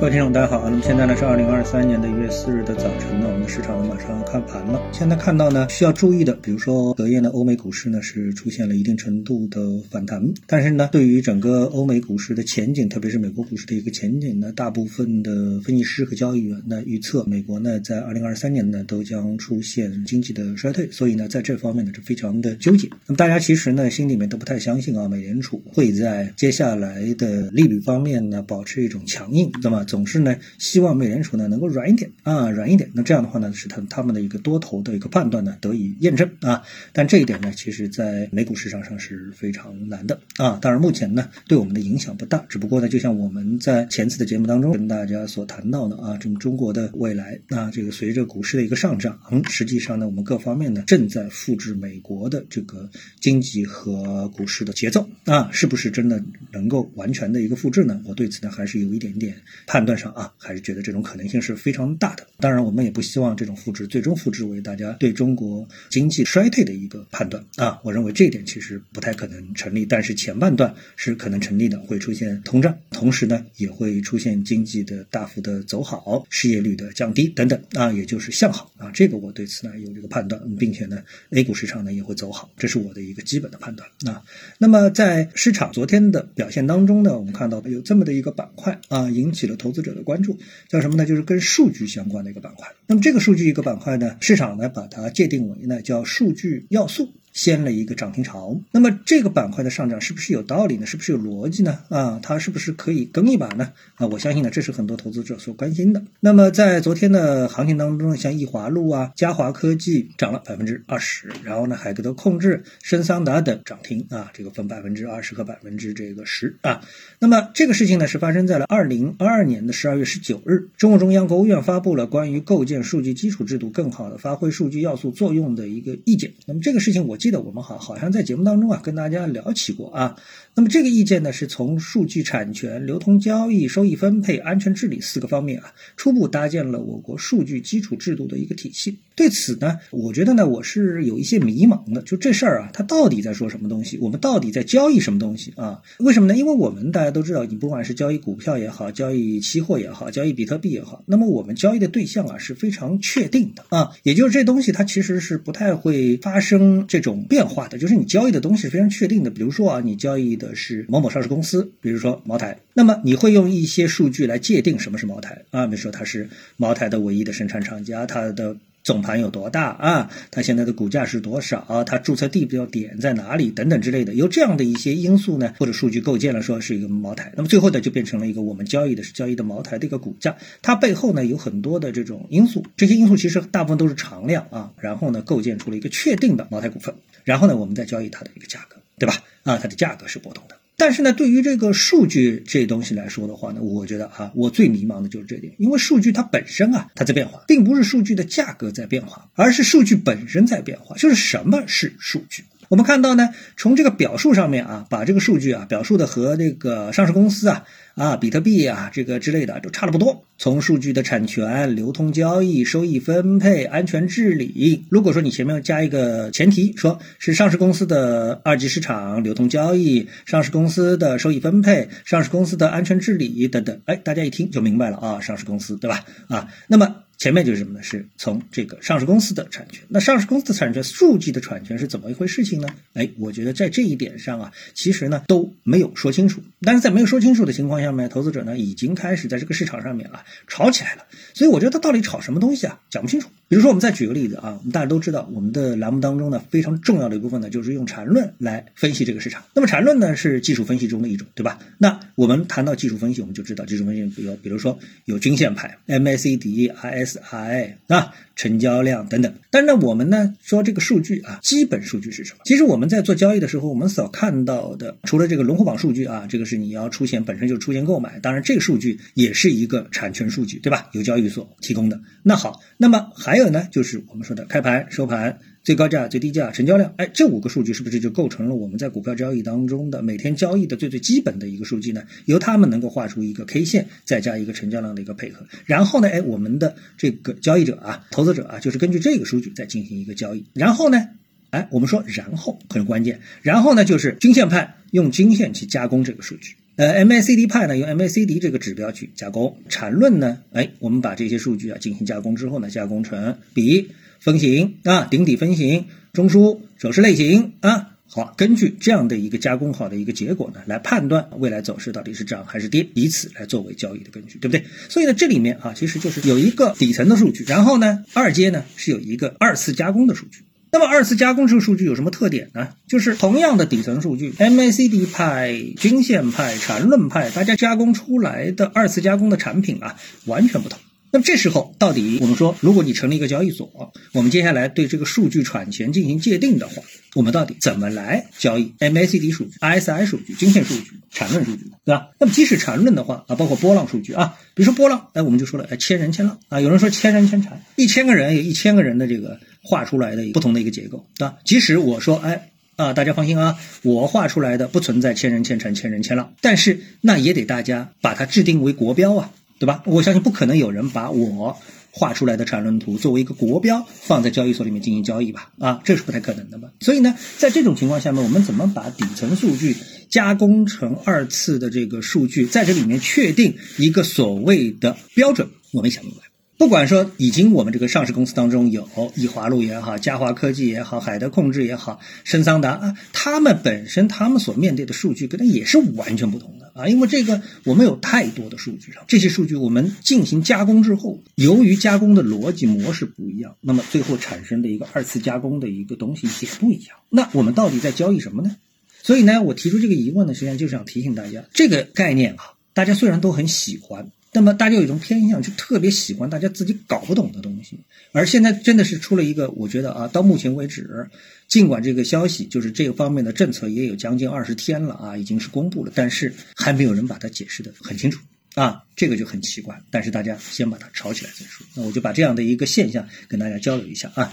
各位听众，大家好啊。那么现在呢是二零二三年的一月四日的早晨呢，我们的市场呢马上要开盘了。现在看到呢需要注意的，比如说隔夜呢欧美股市呢是出现了一定程度的反弹，但是呢对于整个欧美股市的前景，特别是美国股市的一个前景呢，大部分的分析师和交易员呢预测美国呢在二零二三年呢都将出现经济的衰退，所以呢在这方面呢是非常的纠结。那么大家其实呢心里面都不太相信啊，美联储会在接下来的利率方面呢保持一种强硬，那么总是呢。希望美联储呢能够软一点啊，软一点。那这样的话呢，使他他们的一个多头的一个判断呢得以验证啊。但这一点呢，其实在美股市场上是非常难的啊。当然，目前呢对我们的影响不大。只不过呢，就像我们在前次的节目当中跟大家所谈到的啊，这个中国的未来啊，这个随着股市的一个上涨，实际上呢，我们各方面呢正在复制美国的这个经济和股市的节奏啊，是不是真的能够完全的一个复制呢？我对此呢还是有一点点判判断上啊，还是。觉得这种可能性是非常大的。当然，我们也不希望这种复制最终复制为大家对中国经济衰退的一个判断啊。我认为这一点其实不太可能成立。但是前半段是可能成立的，会出现通胀，同时呢也会出现经济的大幅的走好，失业率的降低等等啊，也就是向好啊。这个我对此呢有这个判断，并且呢 A 股市场呢也会走好，这是我的一个基本的判断啊。那么在市场昨天的表现当中呢，我们看到有这么的一个板块啊，引起了投投资者的关注。叫什么呢？就是跟数据相关的一个板块。那么这个数据一个板块呢，市场呢把它界定为呢叫数据要素。掀了一个涨停潮，那么这个板块的上涨是不是有道理呢？是不是有逻辑呢？啊，它是不是可以跟一把呢？啊，我相信呢，这是很多投资者所关心的。那么在昨天的行情当中，像易华路啊、嘉华科技涨了百分之二十，然后呢，海格德控制、深桑达等涨停啊，这个分百分之二十和百分之这个十啊。那么这个事情呢，是发生在了二零二二年的十二月十九日，中共中央、国务院发布了关于构建数据基础制度，更好的发挥数据要素作用的一个意见。那么这个事情我记。记得我们好好像在节目当中啊跟大家聊起过啊，那么这个意见呢是从数据产权、流通交易、收益分配、安全治理四个方面啊，初步搭建了我国数据基础制度的一个体系。对此呢，我觉得呢我是有一些迷茫的，就这事儿啊，它到底在说什么东西？我们到底在交易什么东西啊？为什么呢？因为我们大家都知道，你不管是交易股票也好，交易期货也好，交易比特币也好，那么我们交易的对象啊是非常确定的啊，也就是这东西它其实是不太会发生这种。变化的就是你交易的东西是非常确定的，比如说啊，你交易的是某某上市公司，比如说茅台，那么你会用一些数据来界定什么是茅台啊，比如说它是茅台的唯一的生产厂家，它的总盘有多大啊，它现在的股价是多少，它注册地标点在哪里？等等之类的，由这样的一些因素呢或者数据构建了说是一个茅台，那么最后呢就变成了一个我们交易的是交易的茅台的一个股价，它背后呢有很多的这种因素，这些因素其实大部分都是常量啊，然后呢构建出了一个确定的茅台股份。然后呢，我们再交易它的一个价格，对吧？啊，它的价格是波动的。但是呢，对于这个数据这东西来说的话呢，我觉得啊，我最迷茫的就是这点，因为数据它本身啊，它在变化，并不是数据的价格在变化，而是数据本身在变化。就是什么是数据？我们看到呢，从这个表述上面啊，把这个数据啊表述的和那个上市公司啊啊比特币啊这个之类的都差了不多。从数据的产权、流通交易、收益分配、安全治理，如果说你前面加一个前提，说是上市公司的二级市场、流通交易、上市公司的收益分配、上市公司的安全治理等等，哎，大家一听就明白了啊，上市公司对吧？啊，那么。前面就是什么呢？是从这个上市公司的产权。那上市公司的产权，数据的产权是怎么一回事情呢？哎，我觉得在这一点上啊，其实呢都没有说清楚。但是在没有说清楚的情况下面，投资者呢已经开始在这个市场上面啊炒起来了。所以我觉得他到底炒什么东西啊，讲不清楚。比如说，我们再举个例子啊，我们大家都知道，我们的栏目当中呢非常重要的一部分呢就是用缠论来分析这个市场。那么缠论呢是技术分析中的一种，对吧？那我们谈到技术分析，我们就知道技术分析，比如比如说有均线派，MACD、RSI 啊。成交量等等，但是呢，我们呢说这个数据啊，基本数据是什么？其实我们在做交易的时候，我们所看到的，除了这个龙虎榜数据啊，这个是你要出现本身就出现购买，当然这个数据也是一个产权数据，对吧？由交易所提供的。那好，那么还还有呢，就是我们说的开盘、收盘。最高价、最低价、成交量，哎，这五个数据是不是就构成了我们在股票交易当中的每天交易的最最基本的一个数据呢？由他们能够画出一个 K 线，再加一个成交量的一个配合，然后呢，哎，我们的这个交易者啊、投资者啊，就是根据这个数据再进行一个交易。然后呢，哎，我们说然后很关键，然后呢就是均线派用均线去加工这个数据。呃，MACD 派呢用 MACD 这个指标去加工，缠论呢，哎，我们把这些数据啊进行加工之后呢，加工成比分型啊、顶底分型、中枢、走势类型啊。好，根据这样的一个加工好的一个结果呢，来判断未来走势到底是涨还是跌，以此来作为交易的根据，对不对？所以呢，这里面啊，其实就是有一个底层的数据，然后呢，二阶呢是有一个二次加工的数据。那么二次加工这个数据有什么特点呢？就是同样的底层数据，MACD 派、均线派、缠论派，大家加工出来的二次加工的产品啊，完全不同。那么这时候，到底我们说，如果你成立一个交易所，我们接下来对这个数据产权进行界定的话，我们到底怎么来交易 MACD 数据、RSI 数据、均线数据、缠论数据，对吧？那么即使缠论的话啊，包括波浪数据啊，比如说波浪，哎，我们就说了，哎，千人千浪啊，有人说千人千缠，一千个人有一千个人的这个画出来的不同的一个结构，对吧？即使我说，哎啊，大家放心啊，我画出来的不存在千人千城、千人千浪，但是那也得大家把它制定为国标啊。对吧？我相信不可能有人把我画出来的缠论图作为一个国标放在交易所里面进行交易吧？啊，这是不太可能的嘛。所以呢，在这种情况下面，我们怎么把底层数据加工成二次的这个数据，在这里面确定一个所谓的标准？我没想明白。不管说已经我们这个上市公司当中有易华路也好，嘉华科技也好，海德控制也好，深桑达啊，他们本身他们所面对的数据跟它也是完全不同的啊，因为这个我们有太多的数据上，这些数据我们进行加工之后，由于加工的逻辑模式不一样，那么最后产生的一个二次加工的一个东西也不一样。那我们到底在交易什么呢？所以呢，我提出这个疑问呢，实际上就是想提醒大家，这个概念啊，大家虽然都很喜欢。那么大家有一种偏向，就特别喜欢大家自己搞不懂的东西。而现在真的是出了一个，我觉得啊，到目前为止，尽管这个消息就是这个方面的政策也有将近二十天了啊，已经是公布了，但是还没有人把它解释的很清楚啊，这个就很奇怪。但是大家先把它炒起来再说。那我就把这样的一个现象跟大家交流一下啊。